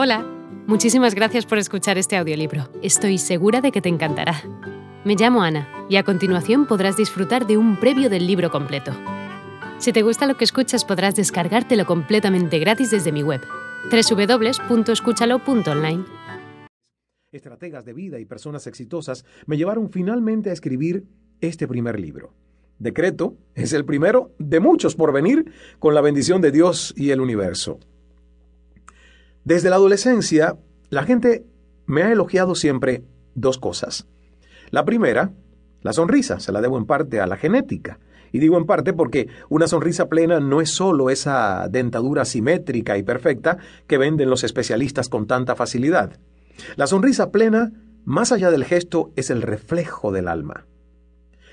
Hola, muchísimas gracias por escuchar este audiolibro. Estoy segura de que te encantará. Me llamo Ana y a continuación podrás disfrutar de un previo del libro completo. Si te gusta lo que escuchas podrás descargártelo completamente gratis desde mi web, www.escúchalo.online. Estrategas de vida y personas exitosas me llevaron finalmente a escribir este primer libro. Decreto es el primero de muchos por venir con la bendición de Dios y el universo. Desde la adolescencia, la gente me ha elogiado siempre dos cosas. La primera, la sonrisa, se la debo en parte a la genética. Y digo en parte porque una sonrisa plena no es solo esa dentadura simétrica y perfecta que venden los especialistas con tanta facilidad. La sonrisa plena, más allá del gesto, es el reflejo del alma.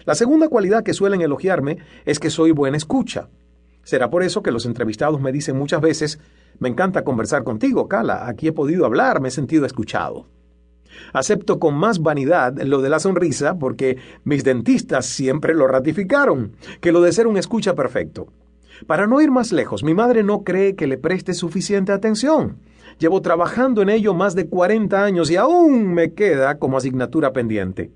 La segunda cualidad que suelen elogiarme es que soy buena escucha. Será por eso que los entrevistados me dicen muchas veces, me encanta conversar contigo, Cala, aquí he podido hablar, me he sentido escuchado. Acepto con más vanidad lo de la sonrisa porque mis dentistas siempre lo ratificaron, que lo de ser un escucha perfecto. Para no ir más lejos, mi madre no cree que le preste suficiente atención. Llevo trabajando en ello más de 40 años y aún me queda como asignatura pendiente.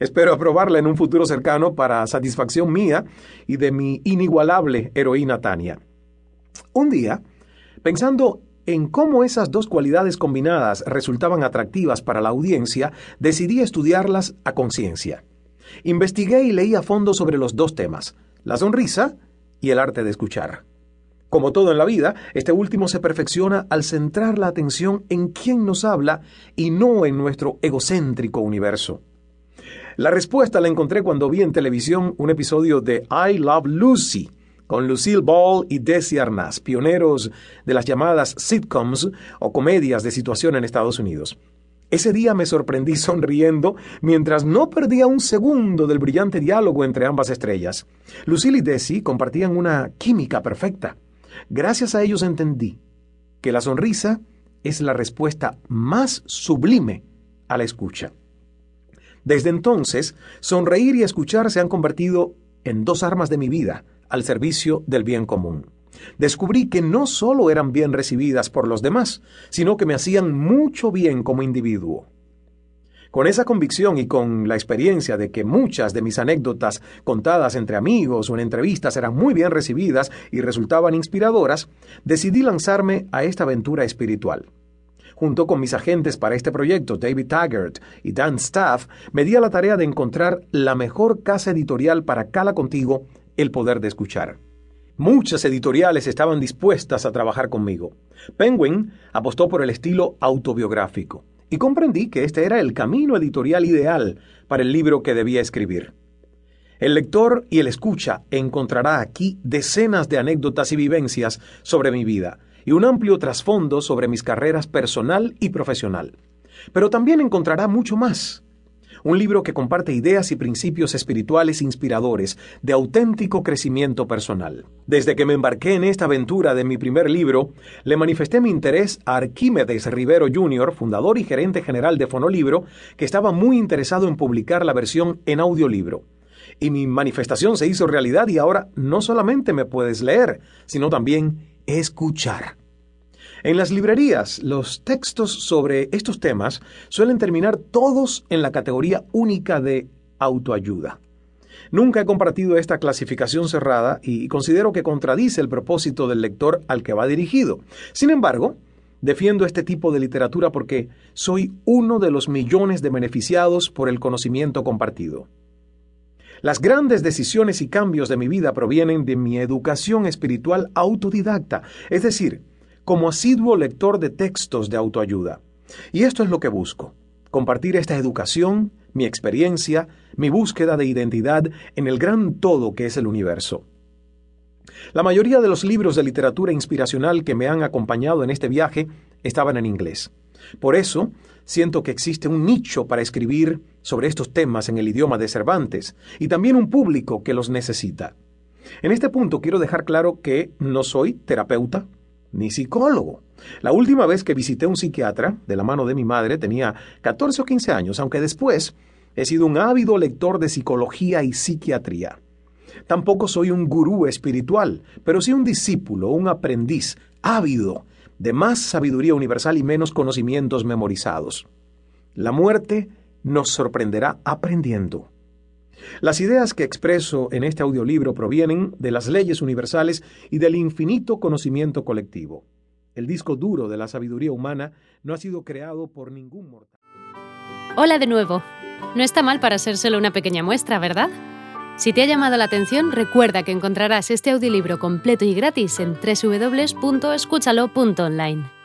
Espero aprobarla en un futuro cercano para satisfacción mía y de mi inigualable heroína Tania. Un día, pensando en cómo esas dos cualidades combinadas resultaban atractivas para la audiencia, decidí estudiarlas a conciencia. Investigué y leí a fondo sobre los dos temas, la sonrisa y el arte de escuchar. Como todo en la vida, este último se perfecciona al centrar la atención en quien nos habla y no en nuestro egocéntrico universo. La respuesta la encontré cuando vi en televisión un episodio de I Love Lucy, con Lucille Ball y Desi Arnaz, pioneros de las llamadas sitcoms o comedias de situación en Estados Unidos. Ese día me sorprendí sonriendo mientras no perdía un segundo del brillante diálogo entre ambas estrellas. Lucille y Desi compartían una química perfecta. Gracias a ellos entendí que la sonrisa es la respuesta más sublime a la escucha. Desde entonces, sonreír y escuchar se han convertido en dos armas de mi vida al servicio del bien común. Descubrí que no solo eran bien recibidas por los demás, sino que me hacían mucho bien como individuo. Con esa convicción y con la experiencia de que muchas de mis anécdotas contadas entre amigos o en entrevistas eran muy bien recibidas y resultaban inspiradoras, decidí lanzarme a esta aventura espiritual. Junto con mis agentes para este proyecto, David Taggart y Dan Staff, me di a la tarea de encontrar la mejor casa editorial para Cala Contigo, el poder de escuchar. Muchas editoriales estaban dispuestas a trabajar conmigo. Penguin apostó por el estilo autobiográfico y comprendí que este era el camino editorial ideal para el libro que debía escribir. El lector y el escucha encontrará aquí decenas de anécdotas y vivencias sobre mi vida y un amplio trasfondo sobre mis carreras personal y profesional. Pero también encontrará mucho más un libro que comparte ideas y principios espirituales inspiradores de auténtico crecimiento personal. Desde que me embarqué en esta aventura de mi primer libro, le manifesté mi interés a Arquímedes Rivero Jr., fundador y gerente general de Fonolibro, que estaba muy interesado en publicar la versión en audiolibro. Y mi manifestación se hizo realidad y ahora no solamente me puedes leer, sino también escuchar. En las librerías, los textos sobre estos temas suelen terminar todos en la categoría única de autoayuda. Nunca he compartido esta clasificación cerrada y considero que contradice el propósito del lector al que va dirigido. Sin embargo, defiendo este tipo de literatura porque soy uno de los millones de beneficiados por el conocimiento compartido. Las grandes decisiones y cambios de mi vida provienen de mi educación espiritual autodidacta, es decir, como asiduo lector de textos de autoayuda. Y esto es lo que busco, compartir esta educación, mi experiencia, mi búsqueda de identidad en el gran todo que es el universo. La mayoría de los libros de literatura inspiracional que me han acompañado en este viaje estaban en inglés. Por eso, siento que existe un nicho para escribir sobre estos temas en el idioma de Cervantes y también un público que los necesita. En este punto quiero dejar claro que no soy terapeuta, ni psicólogo. La última vez que visité un psiquiatra, de la mano de mi madre, tenía 14 o 15 años, aunque después he sido un ávido lector de psicología y psiquiatría. Tampoco soy un gurú espiritual, pero sí un discípulo, un aprendiz ávido de más sabiduría universal y menos conocimientos memorizados. La muerte nos sorprenderá aprendiendo. Las ideas que expreso en este audiolibro provienen de las leyes universales y del infinito conocimiento colectivo. El disco duro de la sabiduría humana no ha sido creado por ningún mortal. Hola de nuevo. No está mal para ser solo una pequeña muestra, ¿verdad? Si te ha llamado la atención, recuerda que encontrarás este audiolibro completo y gratis en www.escúchalo.online.